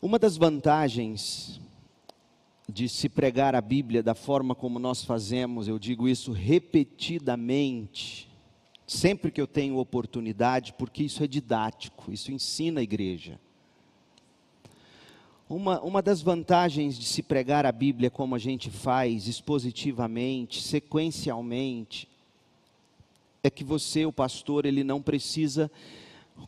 Uma das vantagens de se pregar a Bíblia da forma como nós fazemos, eu digo isso repetidamente, sempre que eu tenho oportunidade, porque isso é didático, isso ensina a igreja. Uma, uma das vantagens de se pregar a Bíblia como a gente faz, expositivamente, sequencialmente, é que você, o pastor, ele não precisa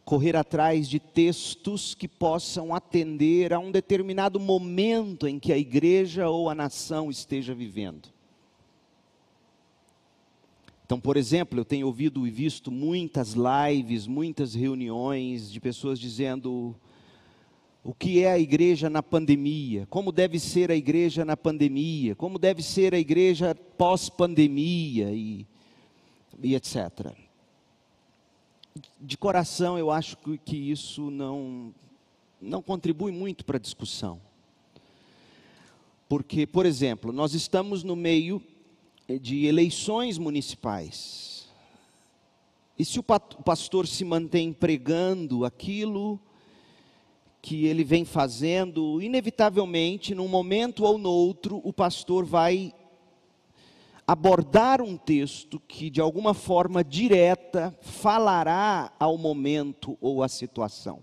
correr atrás de textos que possam atender a um determinado momento em que a igreja ou a nação esteja vivendo. Então, por exemplo, eu tenho ouvido e visto muitas lives, muitas reuniões de pessoas dizendo o que é a igreja na pandemia, como deve ser a igreja na pandemia, como deve ser a igreja pós-pandemia e, e etc de coração eu acho que, isso não, não contribui muito para a discussão. Porque, por exemplo, nós estamos no meio de eleições municipais. E se o pastor se mantém pregando aquilo que ele vem fazendo, inevitavelmente, num momento ou no outro, o pastor vai abordar um texto que de alguma forma direta falará ao momento ou à situação.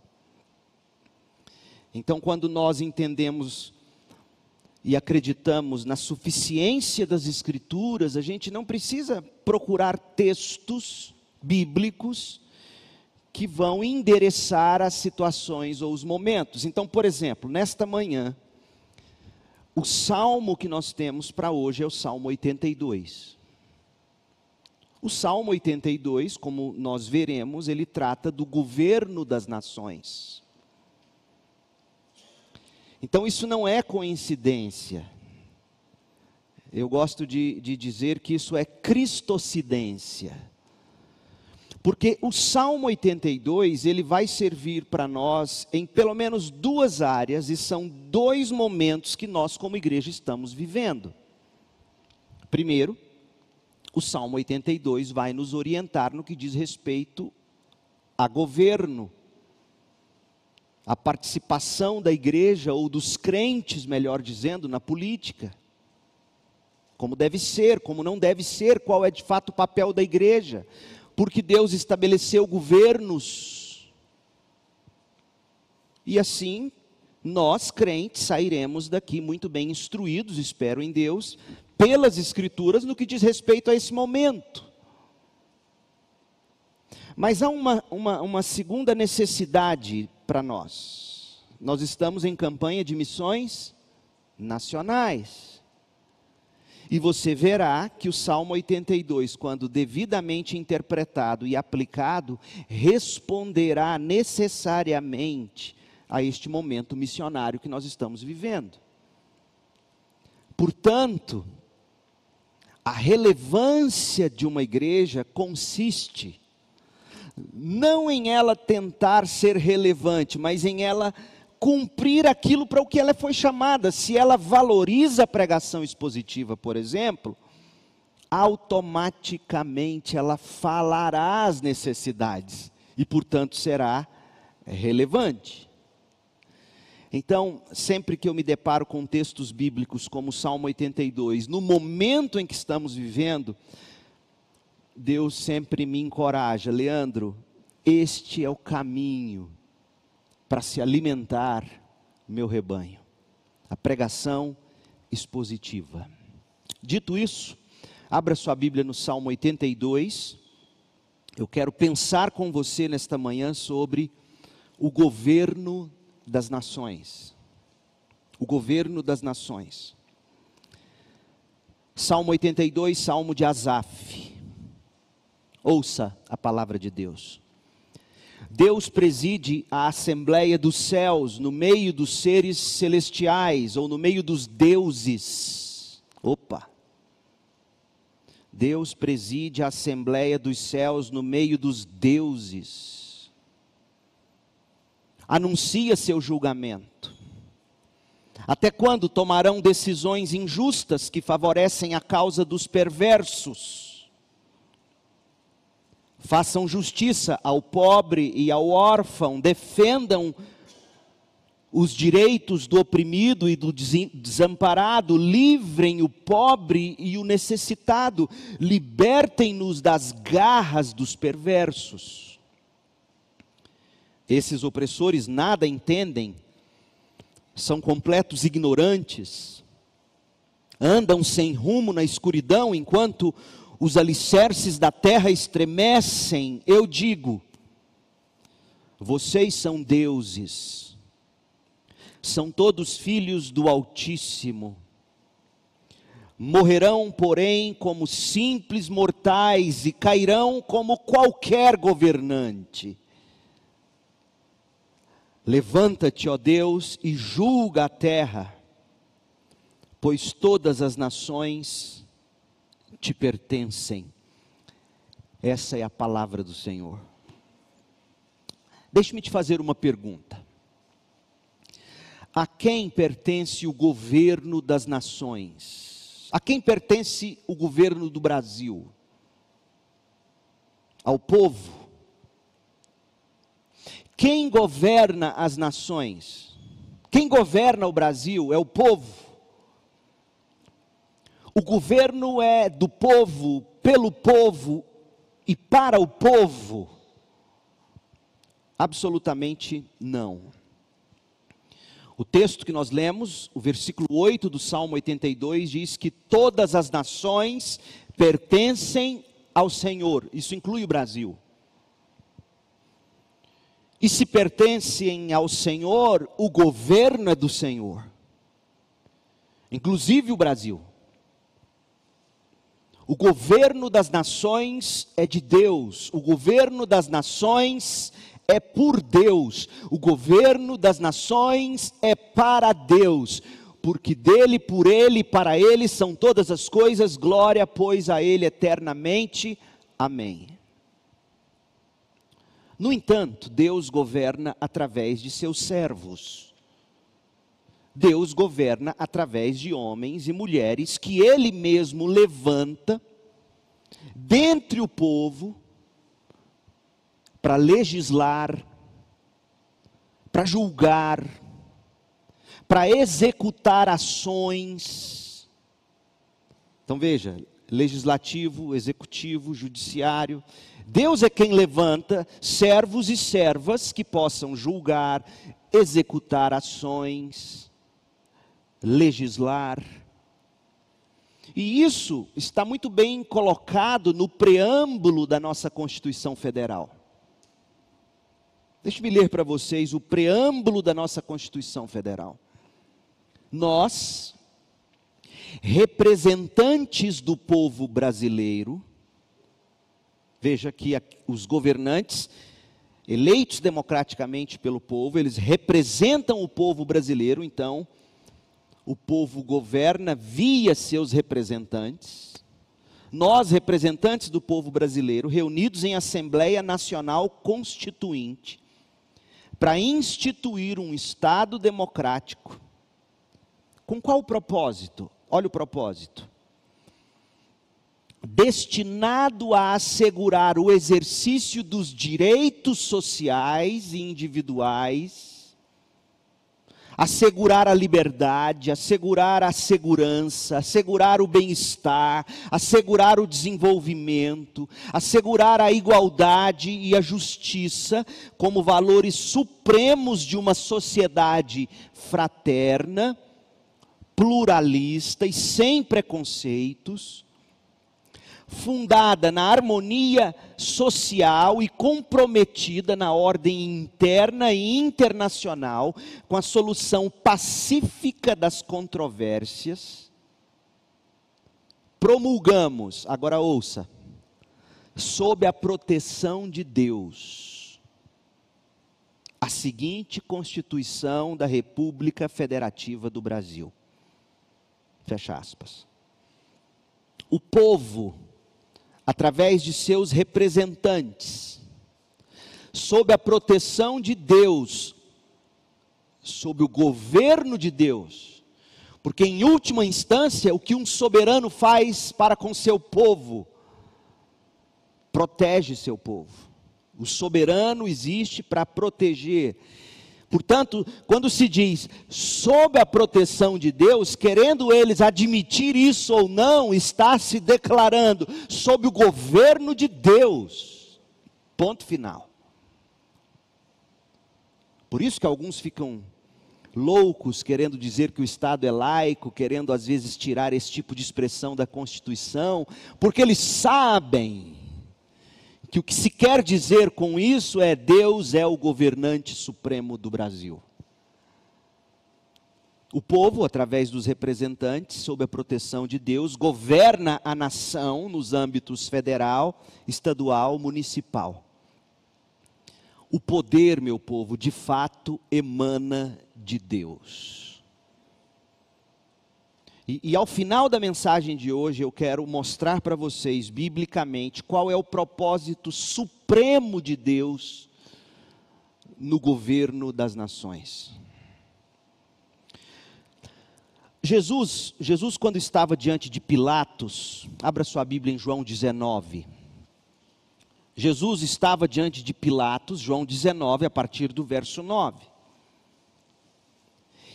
Então, quando nós entendemos e acreditamos na suficiência das Escrituras, a gente não precisa procurar textos bíblicos que vão endereçar as situações ou os momentos. Então, por exemplo, nesta manhã, o salmo que nós temos para hoje é o Salmo 82. O Salmo 82, como nós veremos, ele trata do governo das nações. Então isso não é coincidência. Eu gosto de, de dizer que isso é cristocidência. Porque o Salmo 82, ele vai servir para nós em pelo menos duas áreas, e são dois momentos que nós, como igreja, estamos vivendo. Primeiro, o Salmo 82 vai nos orientar no que diz respeito a governo, a participação da igreja, ou dos crentes, melhor dizendo, na política. Como deve ser, como não deve ser, qual é de fato o papel da igreja porque Deus estabeleceu governos. E assim, nós crentes sairemos daqui muito bem instruídos, espero em Deus, pelas Escrituras no que diz respeito a esse momento. Mas há uma, uma, uma segunda necessidade para nós. Nós estamos em campanha de missões nacionais. E você verá que o Salmo 82, quando devidamente interpretado e aplicado, responderá necessariamente a este momento missionário que nós estamos vivendo. Portanto, a relevância de uma igreja consiste não em ela tentar ser relevante, mas em ela cumprir aquilo para o que ela foi chamada. Se ela valoriza a pregação expositiva, por exemplo, automaticamente ela falará as necessidades e, portanto, será relevante. Então, sempre que eu me deparo com textos bíblicos como o Salmo 82, no momento em que estamos vivendo, Deus sempre me encoraja, Leandro, este é o caminho para se alimentar meu rebanho. A pregação expositiva. Dito isso, abra sua Bíblia no Salmo 82. Eu quero pensar com você nesta manhã sobre o governo das nações. O governo das nações. Salmo 82, Salmo de Asaf. Ouça a palavra de Deus. Deus preside a assembleia dos céus no meio dos seres celestiais ou no meio dos deuses. Opa! Deus preside a assembleia dos céus no meio dos deuses. Anuncia seu julgamento. Até quando tomarão decisões injustas que favorecem a causa dos perversos? Façam justiça ao pobre e ao órfão, defendam os direitos do oprimido e do desamparado, livrem o pobre e o necessitado, libertem-nos das garras dos perversos. Esses opressores nada entendem, são completos ignorantes, andam sem rumo na escuridão enquanto os alicerces da terra estremecem. Eu digo: vocês são deuses são todos filhos do Altíssimo. Morrerão, porém, como simples mortais e cairão como qualquer governante. Levanta-te, ó Deus, e julga a terra, pois todas as nações te pertencem. Essa é a palavra do Senhor. Deixe-me te fazer uma pergunta. A quem pertence o governo das nações? A quem pertence o governo do Brasil? Ao povo? Quem governa as nações? Quem governa o Brasil é o povo. O governo é do povo, pelo povo e para o povo? Absolutamente não. O texto que nós lemos, o versículo 8 do Salmo 82, diz que todas as nações pertencem ao Senhor, isso inclui o Brasil. E se pertencem ao Senhor, o governo é do Senhor, inclusive o Brasil. O governo das nações é de Deus, o governo das nações é por Deus, o governo das nações é para Deus, porque dele, por ele e para ele são todas as coisas, glória, pois a ele eternamente. Amém. No entanto, Deus governa através de seus servos. Deus governa através de homens e mulheres que ele mesmo levanta dentre o povo para legislar, para julgar, para executar ações. Então veja, legislativo, executivo, judiciário. Deus é quem levanta servos e servas que possam julgar, executar ações, legislar. E isso está muito bem colocado no preâmbulo da nossa Constituição Federal. Deixe-me ler para vocês o preâmbulo da nossa Constituição Federal. Nós, representantes do povo brasileiro, veja que os governantes, eleitos democraticamente pelo povo, eles representam o povo brasileiro, então, o povo governa via seus representantes. Nós, representantes do povo brasileiro, reunidos em Assembleia Nacional Constituinte, para instituir um Estado democrático. Com qual propósito? Olha o propósito. Destinado a assegurar o exercício dos direitos sociais e individuais assegurar a liberdade, assegurar a segurança, assegurar o bem-estar, assegurar o desenvolvimento, assegurar a igualdade e a justiça como valores supremos de uma sociedade fraterna, pluralista e sem preconceitos fundada na harmonia social e comprometida na ordem interna e internacional com a solução pacífica das controvérsias, promulgamos, agora ouça, sob a proteção de Deus, a seguinte Constituição da República Federativa do Brasil. Fecha aspas. O povo através de seus representantes, sob a proteção de Deus, sob o governo de Deus, porque em última instância, o que um soberano faz para com seu povo, protege seu povo. O soberano existe para proteger. Portanto, quando se diz sob a proteção de Deus, querendo eles admitir isso ou não, está se declarando sob o governo de Deus. Ponto final. Por isso que alguns ficam loucos querendo dizer que o Estado é laico, querendo às vezes tirar esse tipo de expressão da Constituição, porque eles sabem que o que se quer dizer com isso é Deus é o governante supremo do Brasil. O povo, através dos representantes, sob a proteção de Deus, governa a nação nos âmbitos federal, estadual, municipal. O poder, meu povo, de fato emana de Deus. E, e, ao final da mensagem de hoje, eu quero mostrar para vocês, biblicamente, qual é o propósito supremo de Deus no governo das nações. Jesus, Jesus quando estava diante de Pilatos, abra sua Bíblia em João 19. Jesus estava diante de Pilatos, João 19, a partir do verso 9.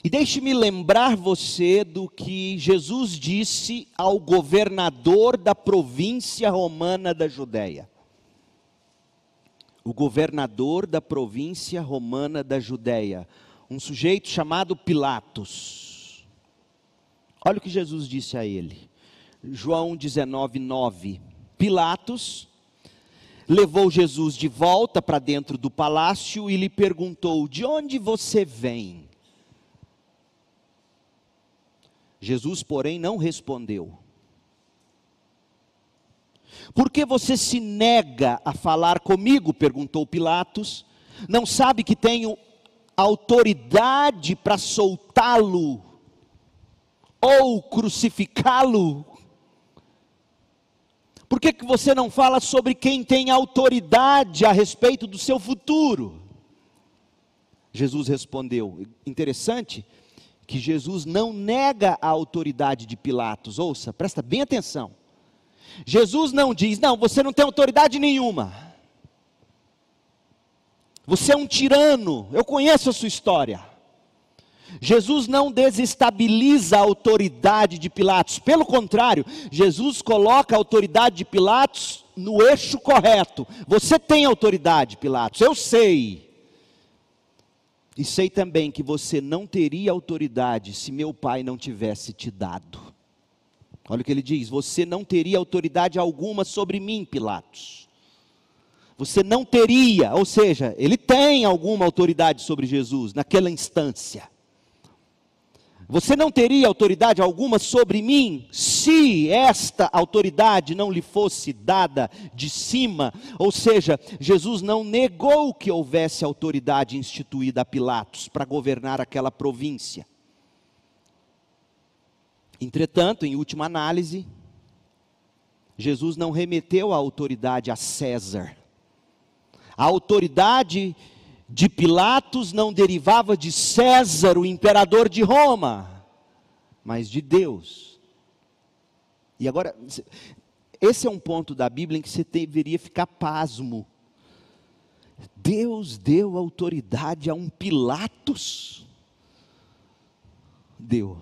E deixe-me lembrar você do que Jesus disse ao governador da província romana da Judéia. O governador da província romana da Judéia, um sujeito chamado Pilatos. Olha o que Jesus disse a ele. João 19, 9. Pilatos levou Jesus de volta para dentro do palácio e lhe perguntou: De onde você vem? Jesus, porém, não respondeu. Por que você se nega a falar comigo? perguntou Pilatos. Não sabe que tenho autoridade para soltá-lo ou crucificá-lo? Por que, que você não fala sobre quem tem autoridade a respeito do seu futuro? Jesus respondeu: interessante, que Jesus não nega a autoridade de Pilatos. Ouça, presta bem atenção. Jesus não diz: "Não, você não tem autoridade nenhuma. Você é um tirano. Eu conheço a sua história." Jesus não desestabiliza a autoridade de Pilatos, pelo contrário, Jesus coloca a autoridade de Pilatos no eixo correto. Você tem autoridade, Pilatos, eu sei. E sei também que você não teria autoridade se meu pai não tivesse te dado. Olha o que ele diz: você não teria autoridade alguma sobre mim, Pilatos. Você não teria, ou seja, ele tem alguma autoridade sobre Jesus naquela instância. Você não teria autoridade alguma sobre mim se esta autoridade não lhe fosse dada de cima. Ou seja, Jesus não negou que houvesse autoridade instituída a Pilatos para governar aquela província. Entretanto, em última análise, Jesus não remeteu a autoridade a César. A autoridade de Pilatos não derivava de César, o imperador de Roma, mas de Deus. E agora, esse é um ponto da Bíblia em que você deveria ficar pasmo. Deus deu autoridade a um Pilatos? Deu.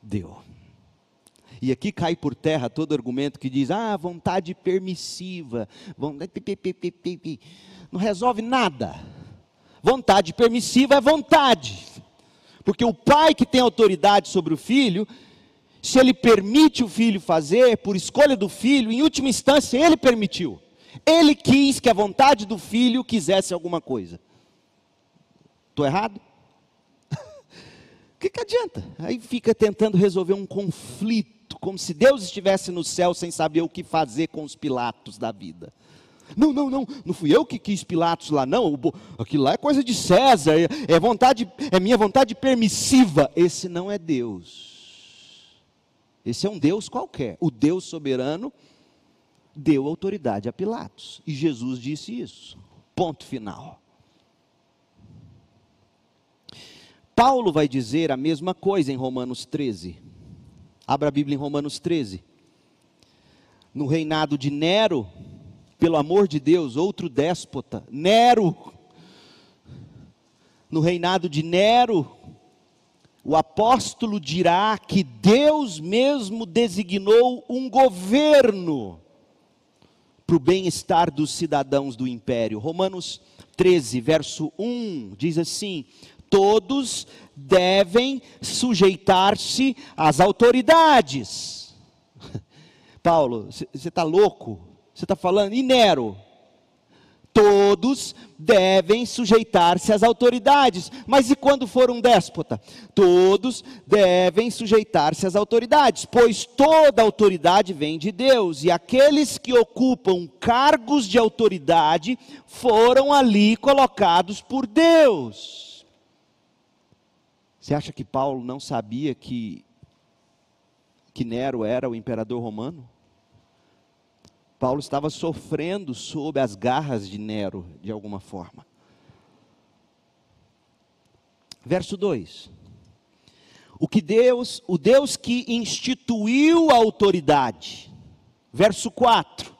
Deu. E aqui cai por terra todo argumento que diz: ah, vontade permissiva, não resolve nada. Vontade permissiva é vontade, porque o pai que tem autoridade sobre o filho, se ele permite o filho fazer, por escolha do filho, em última instância ele permitiu. Ele quis que a vontade do filho quisesse alguma coisa. Estou errado? O que, que adianta? Aí fica tentando resolver um conflito como se Deus estivesse no céu sem saber o que fazer com os Pilatos da vida. Não, não, não, não fui eu que quis Pilatos lá, não. Aquilo lá é coisa de César, é, é vontade, é minha vontade permissiva. Esse não é Deus. Esse é um Deus qualquer. O Deus soberano deu autoridade a Pilatos. E Jesus disse isso. Ponto final. Paulo vai dizer a mesma coisa em Romanos 13. Abra a Bíblia em Romanos 13. No reinado de Nero, pelo amor de Deus, outro déspota, Nero. No reinado de Nero, o apóstolo dirá que Deus mesmo designou um governo para o bem-estar dos cidadãos do império. Romanos 13, verso 1 diz assim: Todos devem sujeitar-se às autoridades. Paulo, você está louco? Você está falando, e Nero? Todos devem sujeitar-se às autoridades. Mas e quando for um déspota? Todos devem sujeitar-se às autoridades, pois toda autoridade vem de Deus, e aqueles que ocupam cargos de autoridade foram ali colocados por Deus. Você acha que Paulo não sabia que, que Nero era o imperador romano? Paulo estava sofrendo sob as garras de Nero, de alguma forma. Verso 2. O que Deus, o Deus que instituiu a autoridade. Verso 4.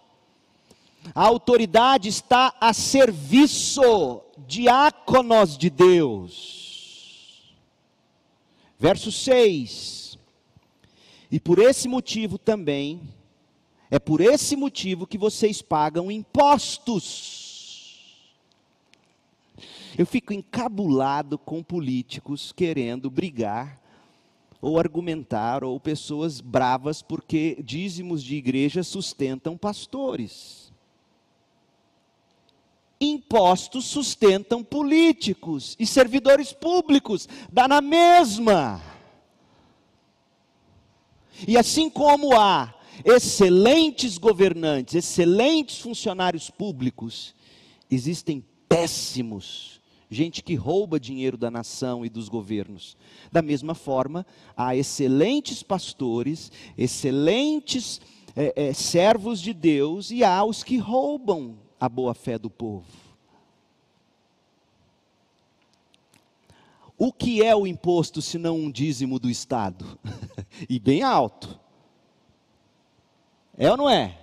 A autoridade está a serviço, diáconos de Deus. Verso 6. E por esse motivo também é por esse motivo que vocês pagam impostos. Eu fico encabulado com políticos querendo brigar ou argumentar, ou pessoas bravas porque dízimos de igreja sustentam pastores. Impostos sustentam políticos e servidores públicos, dá na mesma. E assim como há excelentes governantes, excelentes funcionários públicos, existem péssimos, gente que rouba dinheiro da nação e dos governos. Da mesma forma, há excelentes pastores, excelentes é, é, servos de Deus e há os que roubam a boa fé do povo. O que é o imposto se não um dízimo do Estado? e bem alto. É ou não é?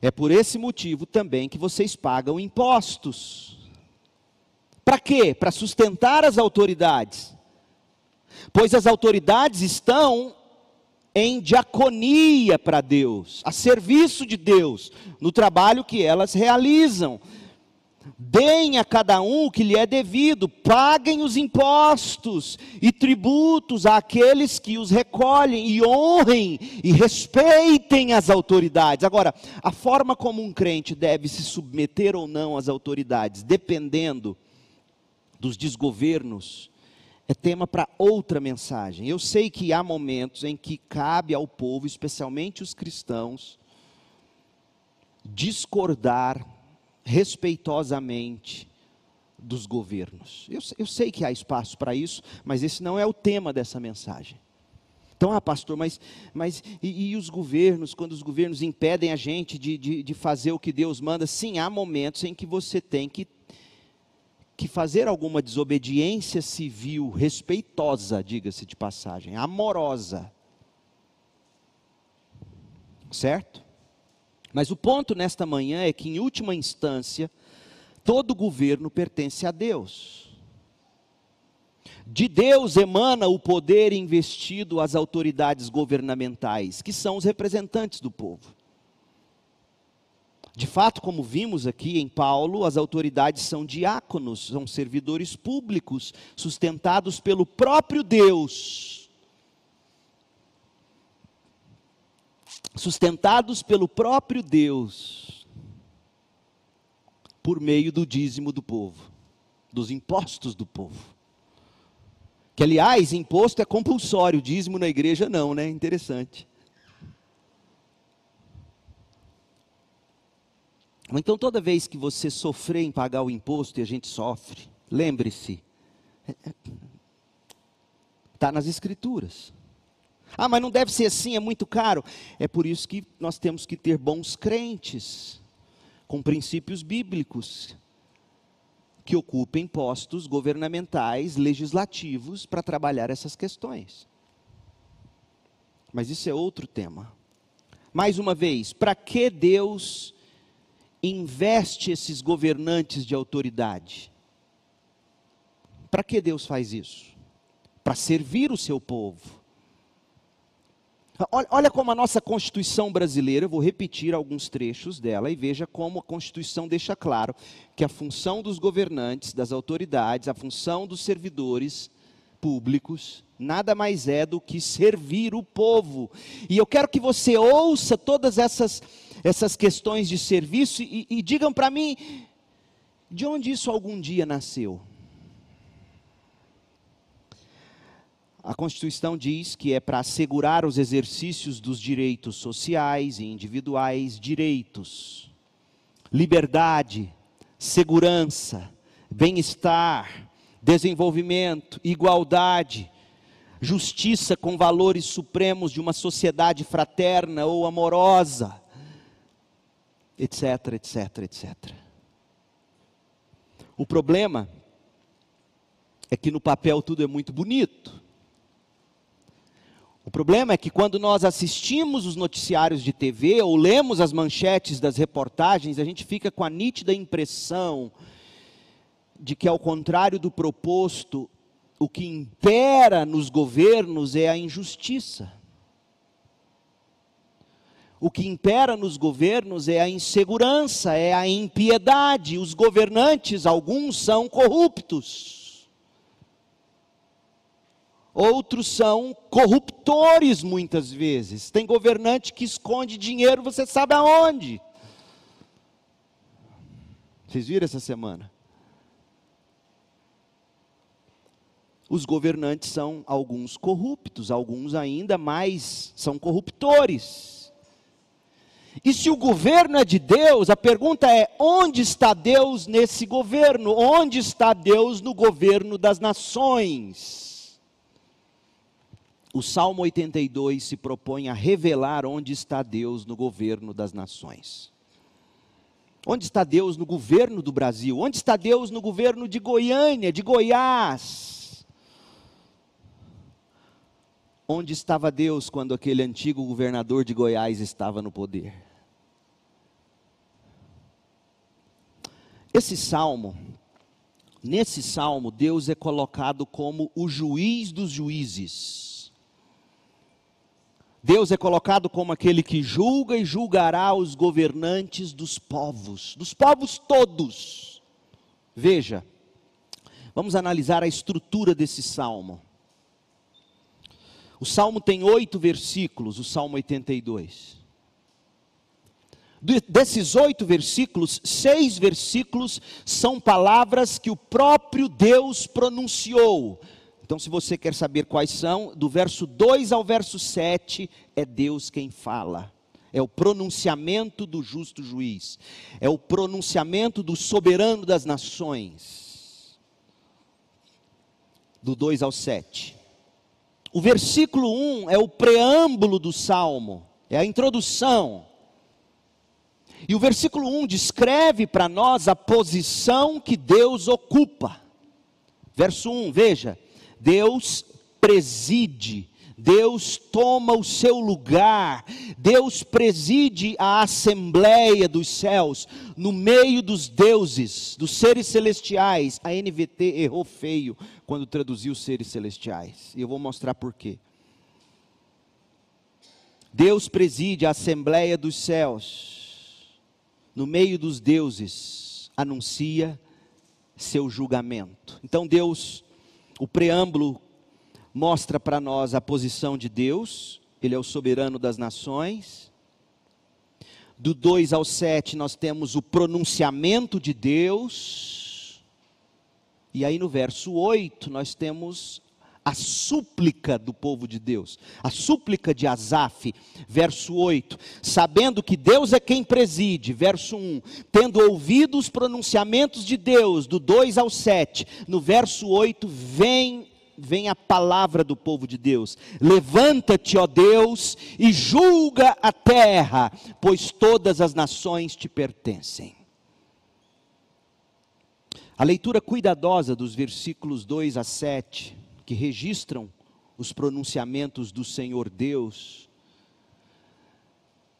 É por esse motivo também que vocês pagam impostos. Para quê? Para sustentar as autoridades. Pois as autoridades estão em diaconia para Deus, a serviço de Deus, no trabalho que elas realizam. Deem a cada um o que lhe é devido, paguem os impostos e tributos àqueles que os recolhem, e honrem e respeitem as autoridades. Agora, a forma como um crente deve se submeter ou não às autoridades, dependendo dos desgovernos, é tema para outra mensagem. Eu sei que há momentos em que cabe ao povo, especialmente os cristãos, discordar respeitosamente dos governos. Eu, eu sei que há espaço para isso, mas esse não é o tema dessa mensagem. Então, ah, pastor, mas, mas e, e, os governos, quando os governos impedem a gente de, de, de, fazer o que Deus manda? Sim, há momentos em que você tem que, que fazer alguma desobediência civil, respeitosa, diga-se de passagem, amorosa. Certo? Mas o ponto nesta manhã é que, em última instância, todo governo pertence a Deus. De Deus emana o poder investido às autoridades governamentais, que são os representantes do povo. De fato, como vimos aqui em Paulo, as autoridades são diáconos, são servidores públicos, sustentados pelo próprio Deus sustentados pelo próprio Deus, por meio do dízimo do povo, dos impostos do povo. Que, aliás, imposto é compulsório, dízimo na igreja não, né? Interessante. Então, toda vez que você sofrer em pagar o imposto, e a gente sofre, lembre-se, está é, nas Escrituras. Ah, mas não deve ser assim, é muito caro. É por isso que nós temos que ter bons crentes, com princípios bíblicos, que ocupem postos governamentais, legislativos, para trabalhar essas questões. Mas isso é outro tema. Mais uma vez, para que Deus investe esses governantes de autoridade? Para que Deus faz isso? Para servir o seu povo. Olha como a nossa Constituição brasileira, vou repetir alguns trechos dela e veja como a Constituição deixa claro que a função dos governantes, das autoridades, a função dos servidores públicos, nada mais é do que servir o povo. E eu quero que você ouça todas essas, essas questões de serviço e, e digam para mim de onde isso algum dia nasceu. A Constituição diz que é para assegurar os exercícios dos direitos sociais e individuais, direitos, liberdade, segurança, bem-estar, desenvolvimento, igualdade, justiça com valores supremos de uma sociedade fraterna ou amorosa, etc, etc, etc. O problema é que no papel tudo é muito bonito. O problema é que quando nós assistimos os noticiários de TV ou lemos as manchetes das reportagens, a gente fica com a nítida impressão de que, ao contrário do proposto, o que impera nos governos é a injustiça. O que impera nos governos é a insegurança, é a impiedade. Os governantes, alguns são corruptos outros são corruptores muitas vezes. Tem governante que esconde dinheiro, você sabe aonde. Vocês viram essa semana? Os governantes são alguns corruptos, alguns ainda mais são corruptores. E se o governo é de Deus, a pergunta é: onde está Deus nesse governo? Onde está Deus no governo das nações? o Salmo 82 se propõe a revelar onde está Deus no governo das nações. Onde está Deus no governo do Brasil? Onde está Deus no governo de Goiânia, de Goiás? Onde estava Deus quando aquele antigo governador de Goiás estava no poder? Esse salmo, nesse salmo, Deus é colocado como o juiz dos juízes Deus é colocado como aquele que julga e julgará os governantes dos povos, dos povos todos. Veja, vamos analisar a estrutura desse salmo. O salmo tem oito versículos, o salmo 82. Desses oito versículos, seis versículos são palavras que o próprio Deus pronunciou então, se você quer saber quais são, do verso 2 ao verso 7, é Deus quem fala. É o pronunciamento do justo juiz. É o pronunciamento do soberano das nações. Do 2 ao 7. O versículo 1 é o preâmbulo do salmo, é a introdução. E o versículo 1 descreve para nós a posição que Deus ocupa. Verso 1, veja: Deus preside, Deus toma o seu lugar, Deus preside a assembleia dos céus, no meio dos deuses, dos seres celestiais. A NVT errou feio quando traduziu seres celestiais, e eu vou mostrar por quê. Deus preside a assembleia dos céus, no meio dos deuses, anuncia seu julgamento. Então Deus o preâmbulo mostra para nós a posição de Deus, Ele é o soberano das nações. Do 2 ao 7 nós temos o pronunciamento de Deus. E aí no verso 8 nós temos a súplica do povo de Deus, a súplica de Asaf, verso 8, sabendo que Deus é quem preside, verso 1, tendo ouvido os pronunciamentos de Deus, do 2 ao 7, no verso 8, vem vem a palavra do povo de Deus: Levanta-te, ó Deus, e julga a terra, pois todas as nações te pertencem. A leitura cuidadosa dos versículos 2 a 7 que registram os pronunciamentos do Senhor Deus,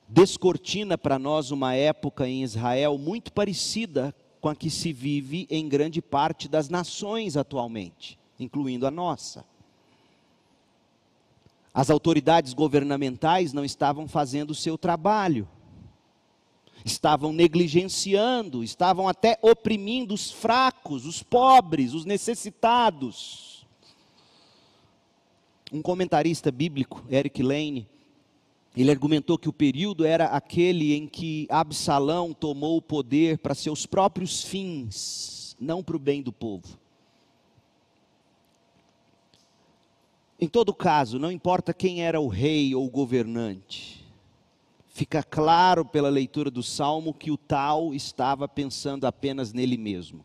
descortina para nós uma época em Israel muito parecida com a que se vive em grande parte das nações atualmente, incluindo a nossa. As autoridades governamentais não estavam fazendo o seu trabalho, estavam negligenciando, estavam até oprimindo os fracos, os pobres, os necessitados. Um comentarista bíblico, Eric Lane, ele argumentou que o período era aquele em que Absalão tomou o poder para seus próprios fins, não para o bem do povo. Em todo caso, não importa quem era o rei ou o governante, fica claro pela leitura do salmo que o tal estava pensando apenas nele mesmo.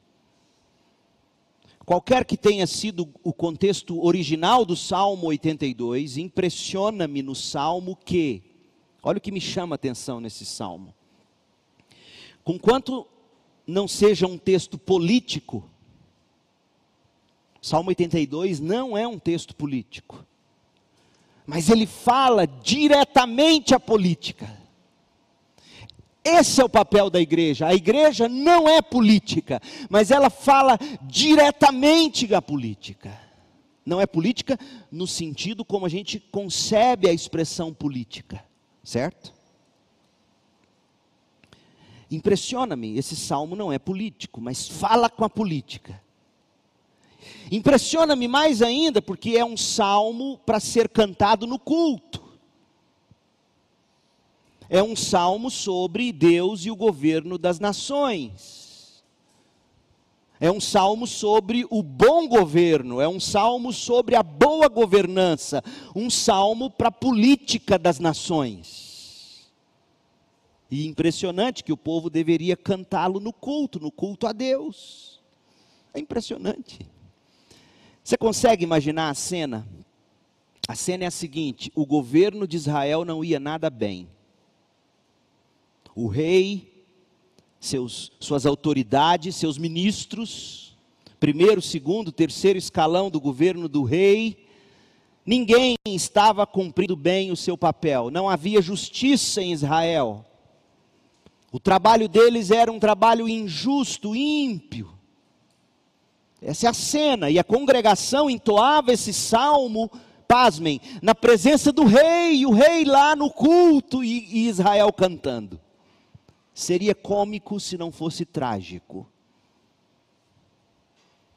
Qualquer que tenha sido o contexto original do Salmo 82, impressiona-me no salmo que, olha o que me chama a atenção nesse salmo. Conquanto não seja um texto político, Salmo 82 não é um texto político, mas ele fala diretamente à política. Esse é o papel da igreja. A igreja não é política, mas ela fala diretamente à política. Não é política no sentido como a gente concebe a expressão política, certo? Impressiona-me, esse salmo não é político, mas fala com a política. Impressiona-me mais ainda porque é um salmo para ser cantado no culto. É um salmo sobre Deus e o governo das nações. É um salmo sobre o bom governo, é um salmo sobre a boa governança, um salmo para a política das nações. E impressionante que o povo deveria cantá-lo no culto, no culto a Deus. É impressionante. Você consegue imaginar a cena? A cena é a seguinte: o governo de Israel não ia nada bem. O rei, seus, suas autoridades, seus ministros, primeiro, segundo, terceiro escalão do governo do rei, ninguém estava cumprindo bem o seu papel, não havia justiça em Israel. O trabalho deles era um trabalho injusto, ímpio. Essa é a cena, e a congregação entoava esse salmo, pasmem, na presença do rei, o rei lá no culto e, e Israel cantando. Seria cômico se não fosse trágico.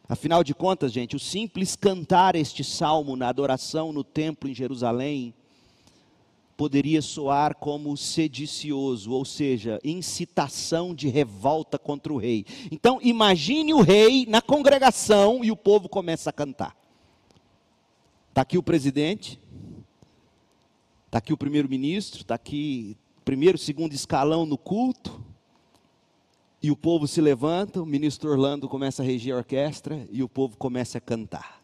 Afinal de contas, gente, o simples cantar este salmo na adoração no templo em Jerusalém poderia soar como sedicioso, ou seja, incitação de revolta contra o rei. Então, imagine o rei na congregação e o povo começa a cantar. Está aqui o presidente, está aqui o primeiro-ministro, está aqui primeiro, segundo escalão no culto, e o povo se levanta, o ministro Orlando começa a reger a orquestra e o povo começa a cantar.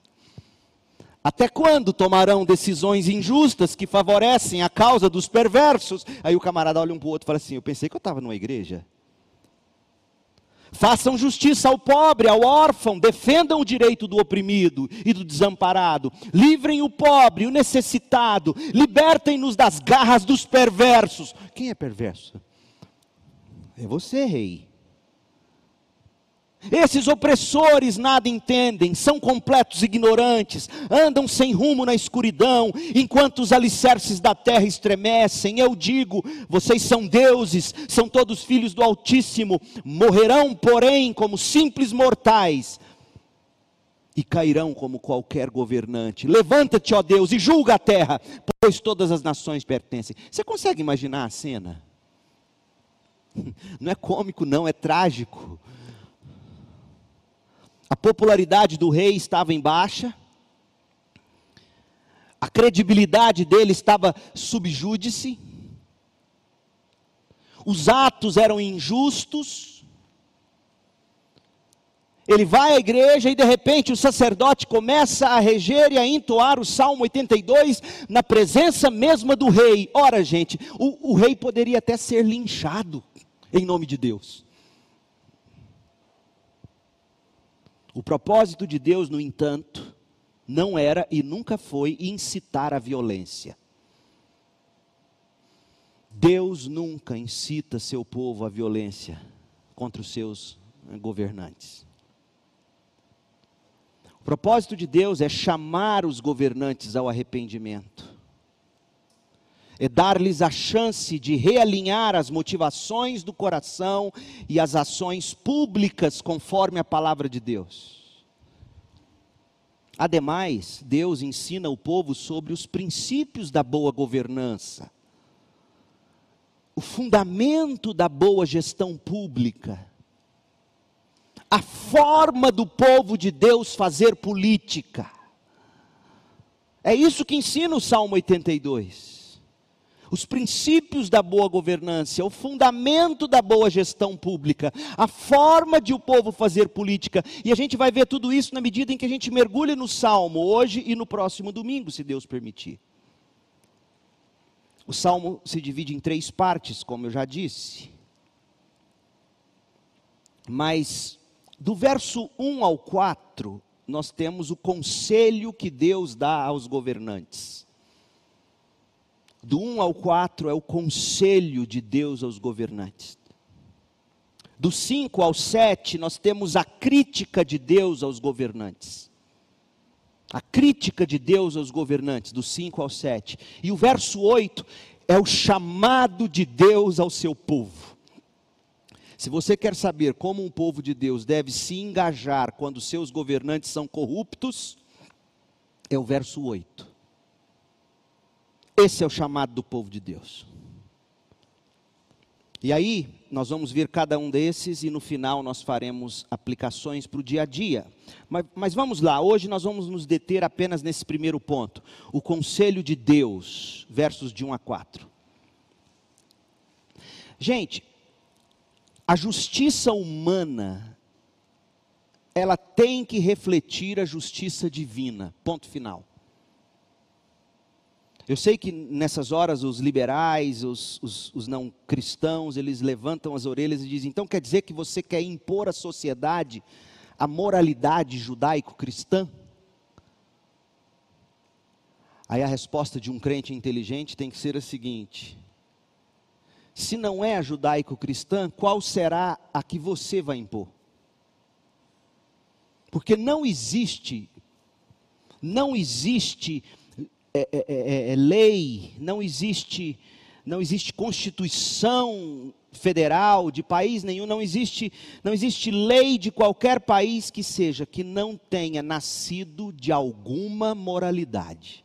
Até quando tomarão decisões injustas que favorecem a causa dos perversos? Aí o camarada olha um para o outro e fala assim: Eu pensei que eu estava numa igreja. Façam justiça ao pobre, ao órfão, defendam o direito do oprimido e do desamparado, livrem o pobre, o necessitado, libertem-nos das garras dos perversos. Quem é perverso? É você, rei. Esses opressores nada entendem, são completos ignorantes, andam sem rumo na escuridão, enquanto os alicerces da terra estremecem. Eu digo: vocês são deuses, são todos filhos do Altíssimo, morrerão, porém, como simples mortais, e cairão como qualquer governante. Levanta-te, ó Deus, e julga a terra, pois todas as nações pertencem. Você consegue imaginar a cena? Não é cômico, não, é trágico. A popularidade do rei estava em baixa, a credibilidade dele estava subjúdice, os atos eram injustos. Ele vai à igreja e de repente o sacerdote começa a reger e a entoar o Salmo 82 na presença mesma do rei. Ora, gente, o, o rei poderia até ser linchado em nome de Deus. O propósito de Deus, no entanto, não era e nunca foi incitar a violência. Deus nunca incita seu povo à violência contra os seus governantes. O propósito de Deus é chamar os governantes ao arrependimento, é dar-lhes a chance de realinhar as motivações do coração e as ações públicas conforme a palavra de Deus. Ademais, Deus ensina o povo sobre os princípios da boa governança, o fundamento da boa gestão pública, a forma do povo de Deus fazer política. É isso que ensina o Salmo 82 os princípios da boa governança, o fundamento da boa gestão pública, a forma de o povo fazer política. E a gente vai ver tudo isso na medida em que a gente mergulha no Salmo, hoje e no próximo domingo, se Deus permitir. O Salmo se divide em três partes, como eu já disse. Mas do verso 1 ao 4, nós temos o conselho que Deus dá aos governantes. Do 1 ao 4 é o conselho de Deus aos governantes. Do 5 ao 7, nós temos a crítica de Deus aos governantes. A crítica de Deus aos governantes, do 5 ao 7. E o verso 8 é o chamado de Deus ao seu povo. Se você quer saber como um povo de Deus deve se engajar quando seus governantes são corruptos, é o verso 8. Esse é o chamado do povo de Deus. E aí, nós vamos ver cada um desses e no final nós faremos aplicações para o dia a dia. Mas, mas, vamos lá, hoje nós vamos nos deter apenas nesse primeiro ponto: o conselho de Deus, versos de 1 a 4. Gente, a justiça humana, ela tem que refletir a justiça divina, ponto final. Eu sei que nessas horas os liberais, os, os, os, não cristãos, eles levantam as orelhas e dizem: então quer dizer que você quer impor à sociedade a moralidade judaico-cristã? Aí a resposta de um crente inteligente tem que ser a seguinte: se não é a judaico-cristã, qual será a que você vai impor? Porque não existe, não existe é é, é, é, é, lei, não existe, não existe constituição federal de país nenhum, não existe, não existe lei de qualquer país que seja que não tenha nascido de alguma moralidade,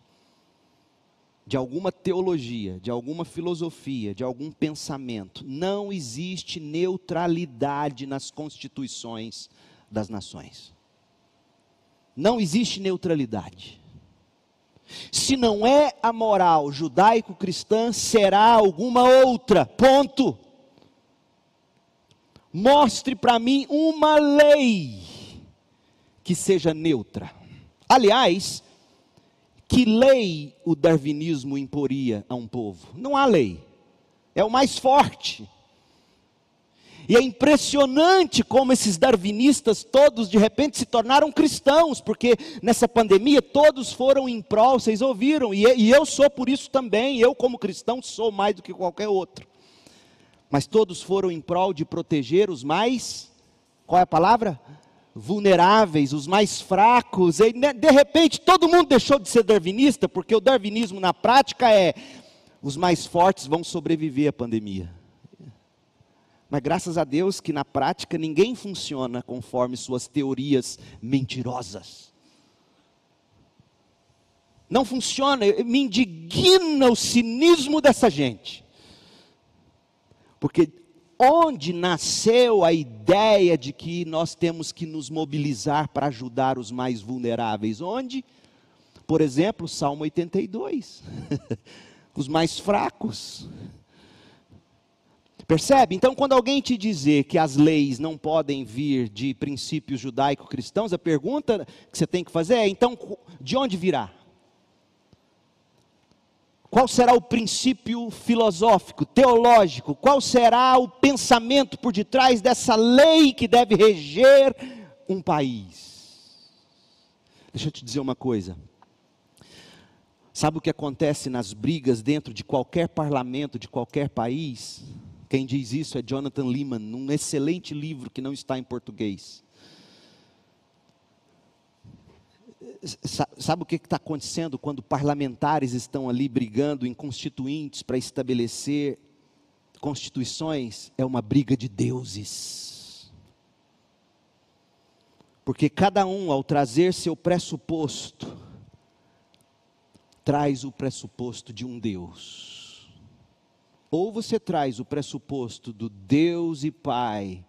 de alguma teologia, de alguma filosofia, de algum pensamento. Não existe neutralidade nas constituições das nações. Não existe neutralidade. Se não é a moral judaico-cristã, será alguma outra. Ponto. Mostre para mim uma lei que seja neutra. Aliás, que lei o darwinismo imporia a um povo? Não há lei. É o mais forte. E é impressionante como esses darwinistas todos de repente se tornaram cristãos, porque nessa pandemia todos foram em prol, vocês ouviram, e, eu sou por isso também, eu como cristão sou mais do que qualquer outro. Mas todos foram em prol de proteger os mais, qual é a palavra? Vulneráveis, os mais fracos, e né, de repente todo mundo deixou de ser darwinista, porque o darwinismo na prática é os mais fortes vão sobreviver à pandemia. Mas graças a Deus que na prática ninguém funciona conforme suas teorias mentirosas. Não funciona, me indigna o cinismo dessa gente. Porque onde nasceu a ideia de que nós temos que nos mobilizar para ajudar os mais vulneráveis? Onde? Por exemplo, Salmo 82. os mais fracos. Percebe? Então, quando alguém te dizer que as leis não podem vir de princípios judaico-cristãos, a pergunta que você tem que fazer é: então, de onde virá? Qual será o princípio filosófico, teológico? Qual será o pensamento por detrás dessa lei que deve reger um país? Deixa eu te dizer uma coisa. Sabe o que acontece nas brigas dentro de qualquer parlamento, de qualquer país? Quem diz isso é Jonathan Lehman, num excelente livro que não está em português. Sabe o que está acontecendo quando parlamentares estão ali brigando em constituintes para estabelecer constituições? É uma briga de deuses. Porque cada um, ao trazer seu pressuposto, traz o pressuposto de um Deus. Ou você traz o pressuposto do Deus e Pai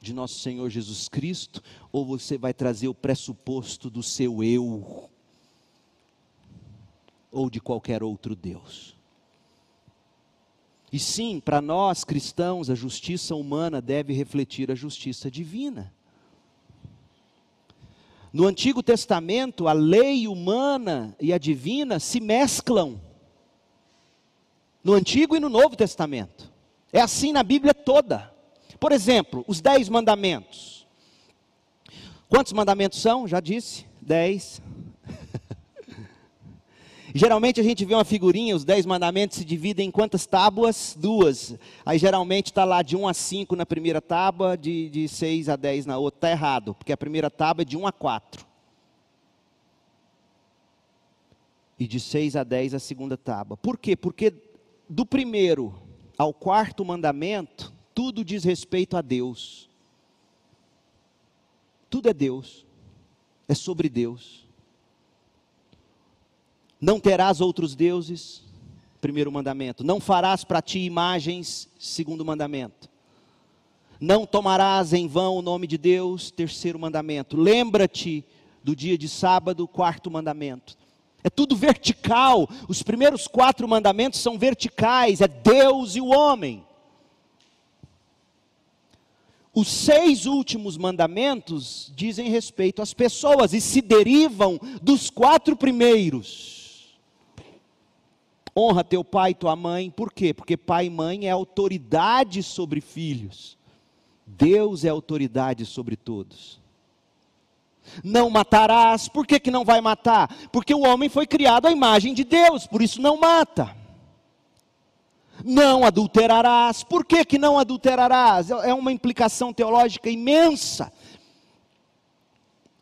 de nosso Senhor Jesus Cristo, ou você vai trazer o pressuposto do seu eu, ou de qualquer outro Deus. E sim, para nós cristãos, a justiça humana deve refletir a justiça divina. No Antigo Testamento, a lei humana e a divina se mesclam. No Antigo e no Novo Testamento. É assim na Bíblia toda. Por exemplo, os dez mandamentos. Quantos mandamentos são? Já disse. Dez. Geralmente a gente vê uma figurinha, os dez mandamentos se dividem em quantas tábuas? Duas. Aí geralmente está lá de 1 a 5 na primeira tábua, de, de 6 a 10 na outra. Está errado, porque a primeira tábua é de 1 a 4. E de 6 a 10 a segunda tábua. Por quê? Porque do primeiro ao quarto mandamento, tudo diz respeito a Deus. Tudo é Deus. É sobre Deus. Não terás outros deuses, primeiro mandamento. Não farás para ti imagens, segundo mandamento. Não tomarás em vão o nome de Deus, terceiro mandamento. Lembra-te do dia de sábado, quarto mandamento. É tudo vertical. Os primeiros quatro mandamentos são verticais, é Deus e o homem. Os seis últimos mandamentos dizem respeito às pessoas e se derivam dos quatro primeiros. Honra teu pai e tua mãe, por quê? Porque pai e mãe é autoridade sobre filhos. Deus é autoridade sobre todos. Não matarás, por que, que não vai matar? Porque o homem foi criado à imagem de Deus, por isso não mata. Não adulterarás, por que, que não adulterarás? É uma implicação teológica imensa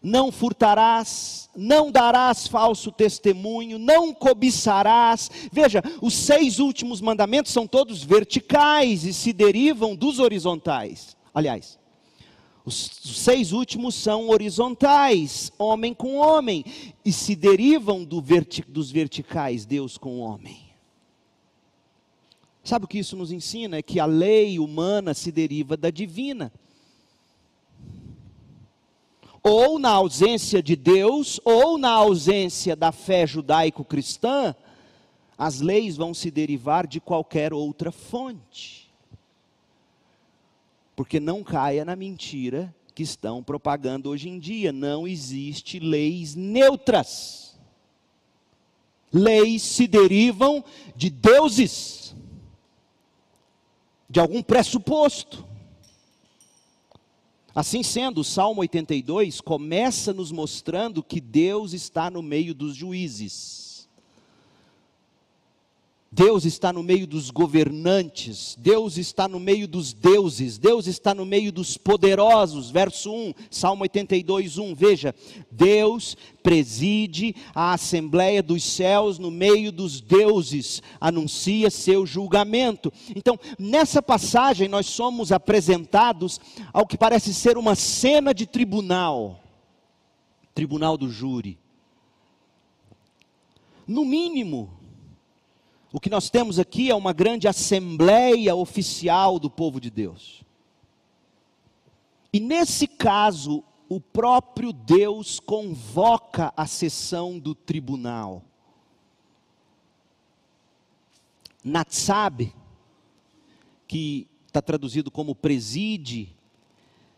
não furtarás, não darás falso testemunho, não cobiçarás. Veja, os seis últimos mandamentos são todos verticais e se derivam dos horizontais. Aliás, os seis últimos são horizontais, homem com homem, e se derivam do verti dos verticais, Deus com homem. Sabe o que isso nos ensina? É que a lei humana se deriva da divina ou na ausência de Deus, ou na ausência da fé judaico-cristã, as leis vão se derivar de qualquer outra fonte. Porque não caia na mentira que estão propagando hoje em dia, não existe leis neutras. Leis se derivam de deuses, de algum pressuposto. Assim sendo, o Salmo 82 começa nos mostrando que Deus está no meio dos juízes. Deus está no meio dos governantes, Deus está no meio dos deuses, Deus está no meio dos poderosos. Verso 1, Salmo 82, 1. Veja, Deus preside a assembleia dos céus no meio dos deuses, anuncia seu julgamento. Então, nessa passagem, nós somos apresentados ao que parece ser uma cena de tribunal tribunal do júri. No mínimo, o que nós temos aqui é uma grande assembleia oficial do povo de Deus. E nesse caso, o próprio Deus convoca a sessão do tribunal. Natsab, que está traduzido como preside,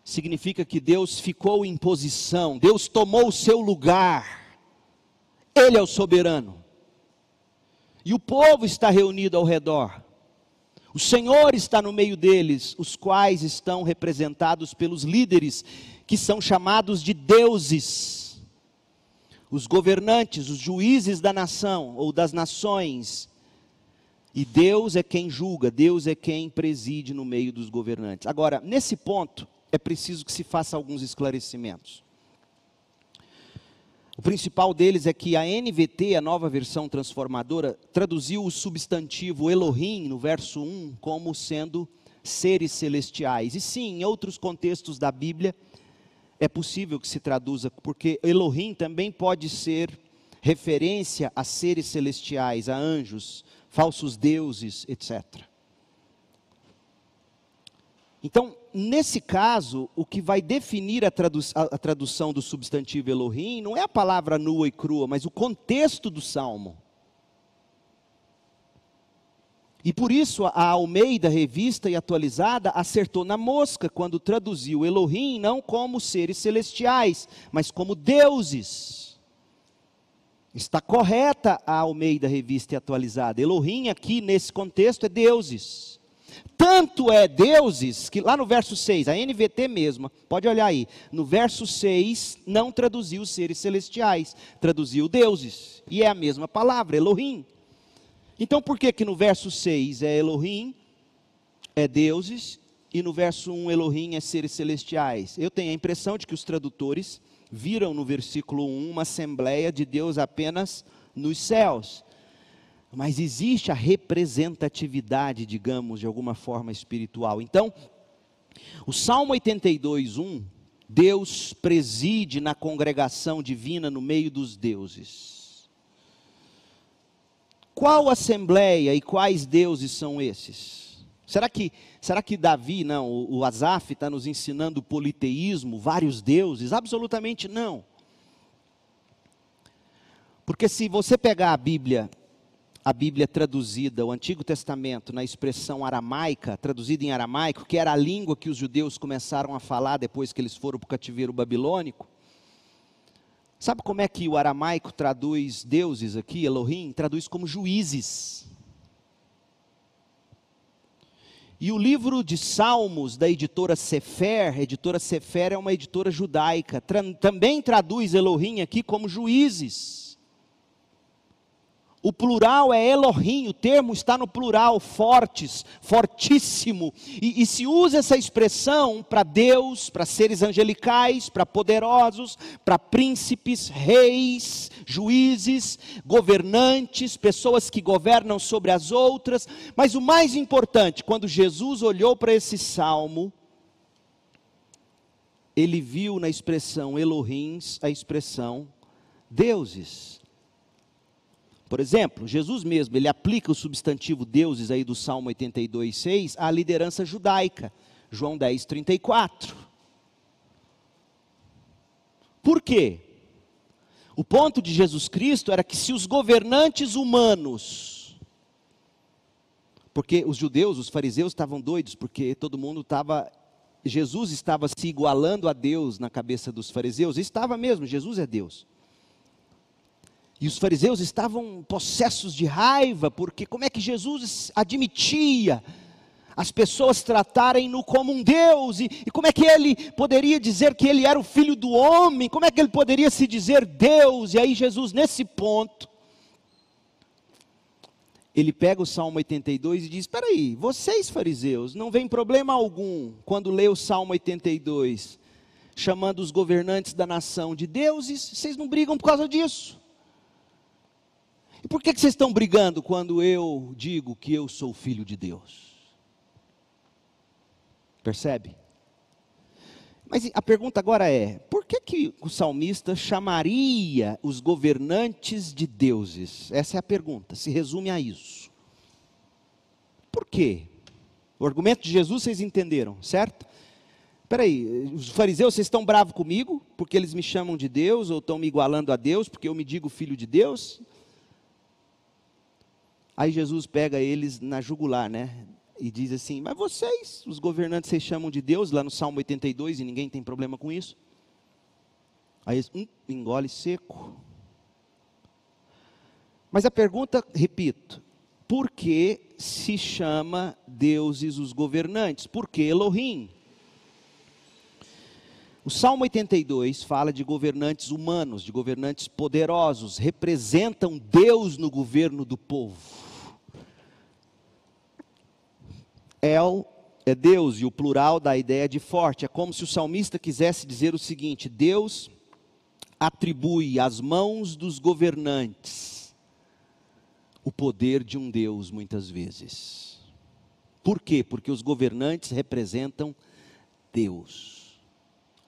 significa que Deus ficou em posição, Deus tomou o seu lugar, Ele é o soberano. E o povo está reunido ao redor. O Senhor está no meio deles, os quais estão representados pelos líderes, que são chamados de deuses. os governantes, os juízes da nação ou das nações. E Deus é quem julga, Deus é quem preside no meio dos governantes. Agora, nesse ponto, é preciso que se faça alguns esclarecimentos. O principal deles é que a NVT, a nova versão transformadora, traduziu o substantivo Elohim no verso 1 como sendo seres celestiais. E sim, em outros contextos da Bíblia, é possível que se traduza, porque Elohim também pode ser referência a seres celestiais, a anjos, falsos deuses, etc. Então, nesse caso, o que vai definir a, tradu a, tradução do substantivo Elohim não é a palavra nua e crua, mas o contexto do salmo. E por isso a Almeida, revista e atualizada, acertou na mosca quando traduziu Elohim não como seres celestiais, mas como deuses. Está correta a Almeida, revista e atualizada. Elohim aqui nesse contexto é deuses. Tanto é deuses que lá no verso 6, a NVT mesma, pode olhar aí, no verso 6 não traduziu seres celestiais, traduziu deuses. E é a mesma palavra, Elohim. Então por que que no verso 6 é Elohim, é deuses, e no verso 1 Elohim é seres celestiais? Eu tenho a impressão de que os tradutores viram no versículo 1 uma assembleia de Deus apenas nos céus. Mas existe a representatividade, digamos, de alguma forma espiritual. Então, o Salmo 82, 1, Deus preside na congregação divina no meio dos deuses. Qual assembleia e quais deuses são esses? Será que, será que Davi, não, o, o Asaf está nos ensinando politeísmo, vários deuses? Absolutamente não. Porque se você pegar a Bíblia, a Bíblia traduzida, o Antigo Testamento, na expressão aramaica, traduzida em aramaico, que era a língua que os judeus começaram a falar depois que eles foram para o cativeiro babilônico, Sabe como é que o aramaico traduz deuses aqui, Elohim? Traduz como juízes. E o livro de Salmos da editora Sefer, editora Sefer é uma editora judaica, tra também traduz Elohim aqui como juízes. O plural é Elohim, o termo está no plural, fortes, fortíssimo. E, e se usa essa expressão para Deus, para seres angelicais, para poderosos, para príncipes, reis, juízes, governantes, pessoas que governam sobre as outras. Mas o mais importante, quando Jesus olhou para esse salmo, ele viu na expressão Elohims a expressão deuses. Por exemplo, Jesus mesmo, ele aplica o substantivo deuses aí do Salmo 82, 6 à liderança judaica. João 10, 34. Por quê? O ponto de Jesus Cristo era que se os governantes humanos, porque os judeus, os fariseus estavam doidos, porque todo mundo estava, Jesus estava se igualando a Deus na cabeça dos fariseus, estava mesmo, Jesus é Deus. E os fariseus estavam possessos de raiva, porque como é que Jesus admitia as pessoas tratarem-no como um Deus? E, e, como é que ele poderia dizer que ele era o filho do homem? Como é que ele poderia se dizer Deus? E aí Jesus, nesse ponto, ele pega o Salmo 82 e diz: Espera aí, vocês fariseus, não vem problema algum quando lê o Salmo 82, chamando os governantes da nação de deuses, vocês não brigam por causa disso. E por que, que vocês estão brigando quando eu digo que eu sou filho de Deus? Percebe? Mas a pergunta agora é: por que, que o salmista chamaria os governantes de deuses? Essa é a pergunta, se resume a isso. Por quê? O argumento de Jesus vocês entenderam, certo? Espera aí, os fariseus, vocês estão bravos comigo porque eles me chamam de Deus ou estão me igualando a Deus porque eu me digo filho de Deus? Aí Jesus pega eles na jugular, né? E diz assim: Mas vocês, os governantes, vocês chamam de Deus, lá no Salmo 82, e ninguém tem problema com isso. Aí eles, hum, engole seco. Mas a pergunta, repito, por que se chama deuses os governantes? Por que Elohim? O Salmo 82 fala de governantes humanos, de governantes poderosos, representam Deus no governo do povo. El é Deus, e o plural da ideia de forte. É como se o salmista quisesse dizer o seguinte: Deus atribui às mãos dos governantes o poder de um Deus, muitas vezes. Por quê? Porque os governantes representam Deus.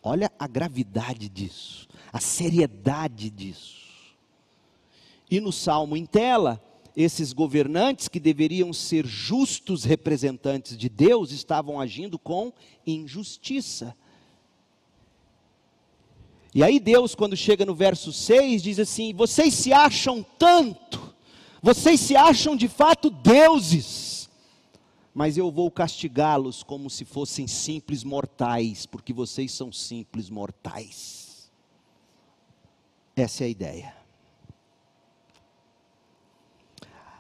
Olha a gravidade disso, a seriedade disso. E no salmo em tela, esses governantes que deveriam ser justos representantes de Deus estavam agindo com injustiça. E aí Deus, quando chega no verso 6, diz assim: Vocês se acham tanto, vocês se acham de fato deuses, mas eu vou castigá-los como se fossem simples mortais, porque vocês são simples mortais. Essa é a ideia.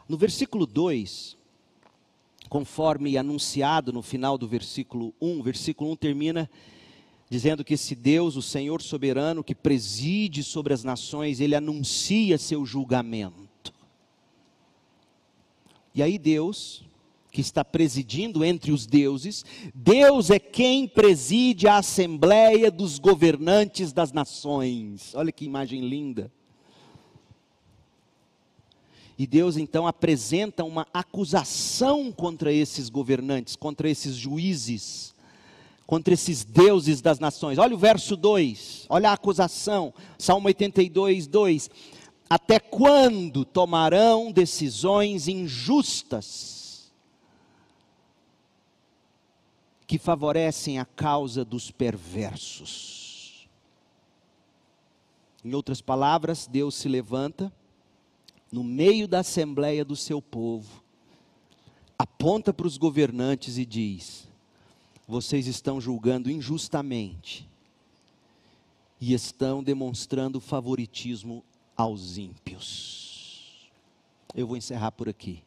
No versículo 2, conforme anunciado no final do versículo 1, versículo 1 termina dizendo que esse Deus, o Senhor soberano, que preside sobre as nações, ele anuncia seu julgamento. E aí Deus, que está presidindo entre os deuses, Deus é quem preside a assembleia dos governantes das nações. Olha que imagem linda. E Deus então apresenta uma acusação contra esses governantes, contra esses juízes, contra esses deuses das nações. Olha o verso 2, olha a acusação, Salmo 82, 2. Até quando tomarão decisões injustas que favorecem a causa dos perversos? Em outras palavras, Deus se levanta no meio da assembleia do seu povo, aponta para os governantes e diz: vocês estão julgando injustamente e estão demonstrando favoritismo aos ímpios. Eu vou encerrar por aqui.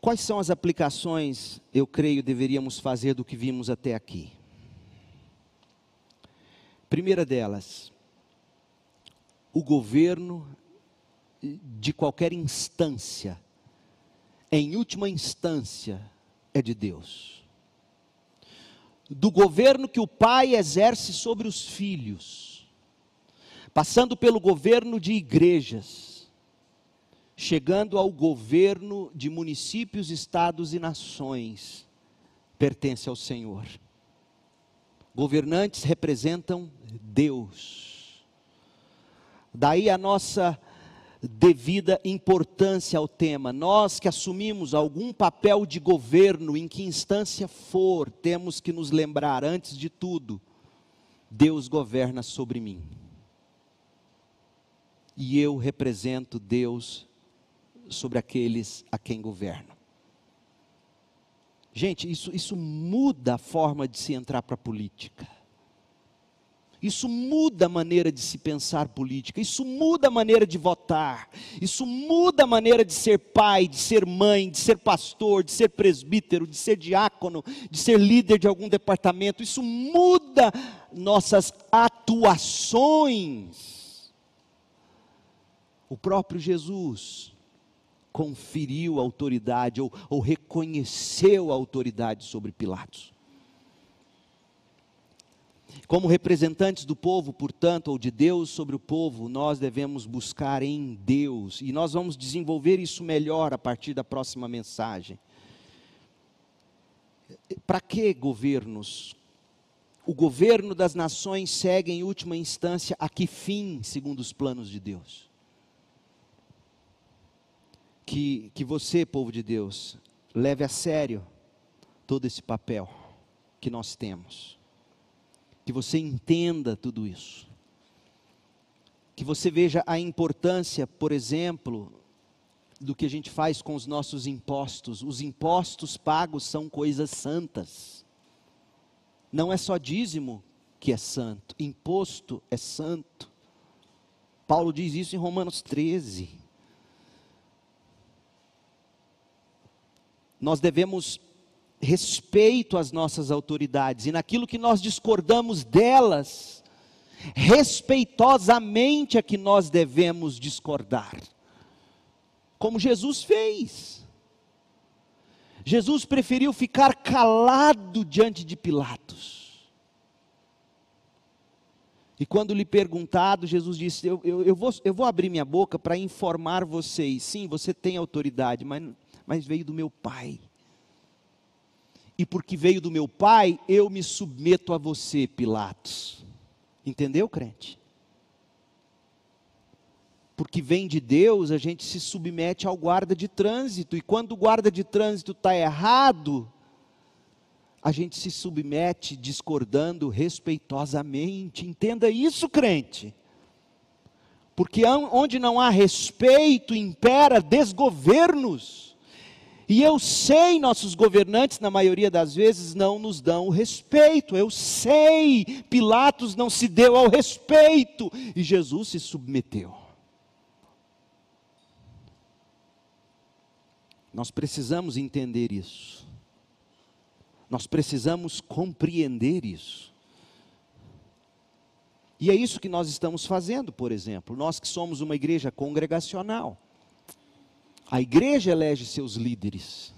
Quais são as aplicações, eu creio, deveríamos fazer do que vimos até aqui? Primeira delas, o governo de qualquer instância, em última instância, é de Deus. Do governo que o pai exerce sobre os filhos, passando pelo governo de igrejas, chegando ao governo de municípios, estados e nações, pertence ao Senhor. Governantes representam Deus Daí a nossa devida importância ao tema. Nós que assumimos algum papel de governo, em que instância for, temos que nos lembrar, antes de tudo, Deus governa sobre mim. E eu represento Deus sobre aqueles a quem governo. Gente, isso, isso muda a forma de se entrar para a política. Isso muda a maneira de se pensar política, isso muda a maneira de votar, isso muda a maneira de ser pai, de ser mãe, de ser pastor, de ser presbítero, de ser diácono, de ser líder de algum departamento, isso muda nossas atuações. O próprio Jesus conferiu autoridade ou, ou reconheceu a autoridade sobre Pilatos. Como representantes do povo, portanto, ou de Deus sobre o povo, nós devemos buscar em Deus, e nós vamos desenvolver isso melhor a partir da próxima mensagem. Para que governos? O governo das nações segue em última instância a que fim, segundo os planos de Deus? Que, que você, povo de Deus, leve a sério todo esse papel que nós temos que você entenda tudo isso. Que você veja a importância, por exemplo, do que a gente faz com os nossos impostos. Os impostos pagos são coisas santas. Não é só dízimo que é santo, imposto é santo. Paulo diz isso em Romanos 13. Nós devemos respeito às nossas autoridades e naquilo que nós discordamos delas, respeitosamente é que nós devemos discordar. Como Jesus fez. Jesus preferiu ficar calado diante de Pilatos. E quando lhe perguntado, Jesus disse: Eu, eu, eu, vou, eu vou abrir minha boca para informar vocês. Sim, você tem autoridade, mas, mas veio do meu Pai. E porque veio do meu Pai, eu me submeto a você, Pilatos. Entendeu, crente? Porque vem de Deus, a gente se submete ao guarda de trânsito. E quando o guarda de trânsito está errado, a gente se submete discordando respeitosamente. Entenda isso, crente. Porque onde não há respeito, impera desgovernos. E eu sei, nossos governantes, na maioria das vezes, não nos dão o respeito. Eu sei, Pilatos não se deu ao respeito. E Jesus se submeteu. Nós precisamos entender isso. Nós precisamos compreender isso. E é isso que nós estamos fazendo, por exemplo, nós que somos uma igreja congregacional. A igreja elege seus líderes.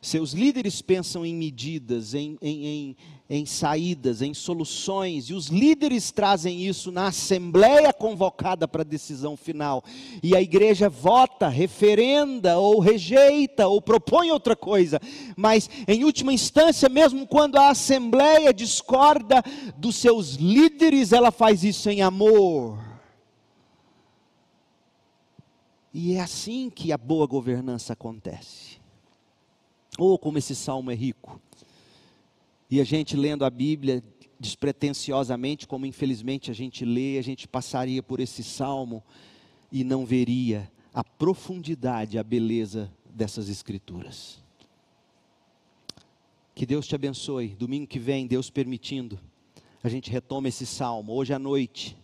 Seus líderes pensam em medidas, em, em, em, em, saídas, em soluções, e os líderes trazem isso na assembleia convocada para a decisão final. E a igreja vota, referenda, ou rejeita, ou propõe outra coisa. Mas, em última instância, mesmo quando a assembleia discorda dos seus líderes, ela faz isso em amor. E é assim que a boa governança acontece. Oh, como esse salmo é rico. E a gente lendo a Bíblia despretensiosamente, como infelizmente a gente lê, a gente passaria por esse salmo e não veria a profundidade, a beleza dessas escrituras. Que Deus te abençoe. Domingo que vem, Deus permitindo, a gente retoma esse salmo. Hoje à noite,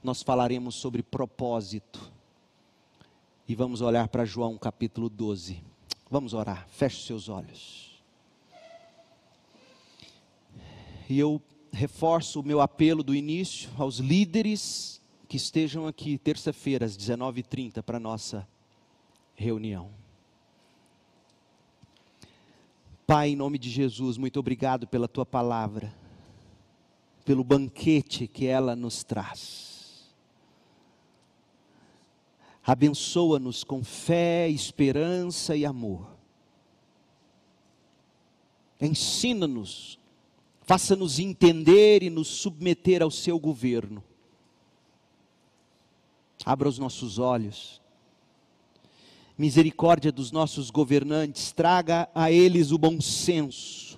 nós falaremos sobre propósito. E vamos olhar para João capítulo 12. Vamos orar, feche seus olhos. E eu reforço o meu apelo do início aos líderes que estejam aqui terça-feira às 19h30 para a nossa reunião. Pai, em nome de Jesus, muito obrigado pela tua palavra, pelo banquete que ela nos traz. Abençoa-nos com fé, esperança e amor. Ensina-nos, faça-nos entender e nos submeter ao seu governo. Abra os nossos olhos. Misericórdia dos nossos governantes, traga a eles o bom senso,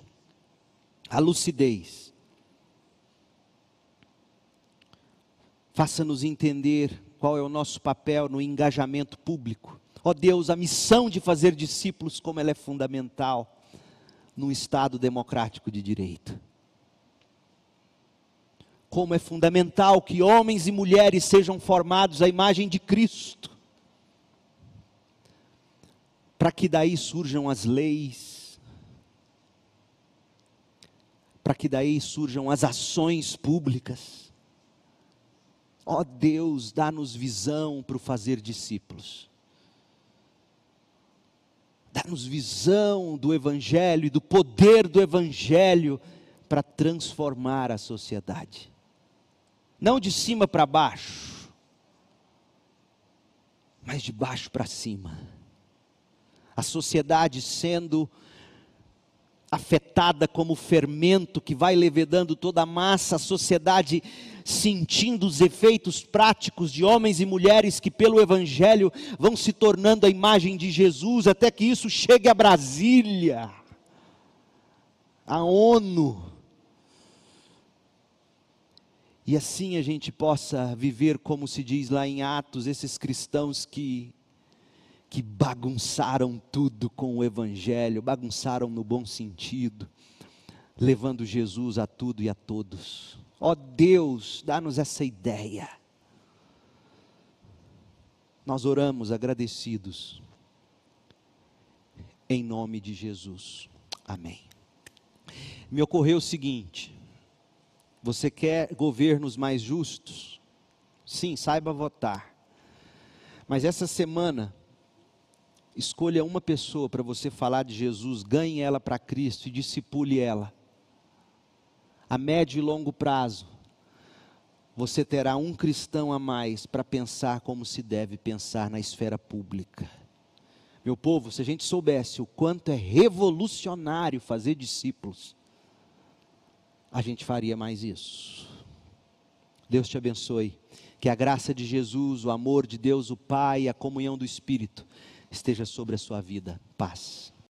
a lucidez. Faça-nos entender qual é o nosso papel no engajamento público. Ó oh Deus, a missão de fazer discípulos, como ela é fundamental num Estado democrático de direito. Como é fundamental que homens e mulheres sejam formados à imagem de Cristo, para que daí surjam as leis, para que daí surjam as ações públicas Ó oh Deus, dá-nos visão para o fazer discípulos. Dá-nos visão do Evangelho e do poder do Evangelho para transformar a sociedade. Não de cima para baixo, mas de baixo para cima. A sociedade sendo afetada como fermento que vai levedando toda a massa, a sociedade sentindo os efeitos práticos de homens e mulheres que, pelo Evangelho, vão se tornando a imagem de Jesus, até que isso chegue a Brasília, a ONU. E assim a gente possa viver, como se diz lá em Atos, esses cristãos que que bagunçaram tudo com o Evangelho, bagunçaram no bom sentido, levando Jesus a tudo e a todos. Ó oh Deus, dá-nos essa ideia. Nós oramos agradecidos em nome de Jesus. Amém. Me ocorreu o seguinte: você quer governos mais justos? Sim, saiba votar. Mas essa semana, escolha uma pessoa para você falar de Jesus, ganhe ela para Cristo e discipule ela. A médio e longo prazo, você terá um cristão a mais para pensar como se deve pensar na esfera pública. Meu povo, se a gente soubesse o quanto é revolucionário fazer discípulos, a gente faria mais isso. Deus te abençoe. Que a graça de Jesus, o amor de Deus, o Pai e a comunhão do Espírito esteja sobre a sua vida. Paz.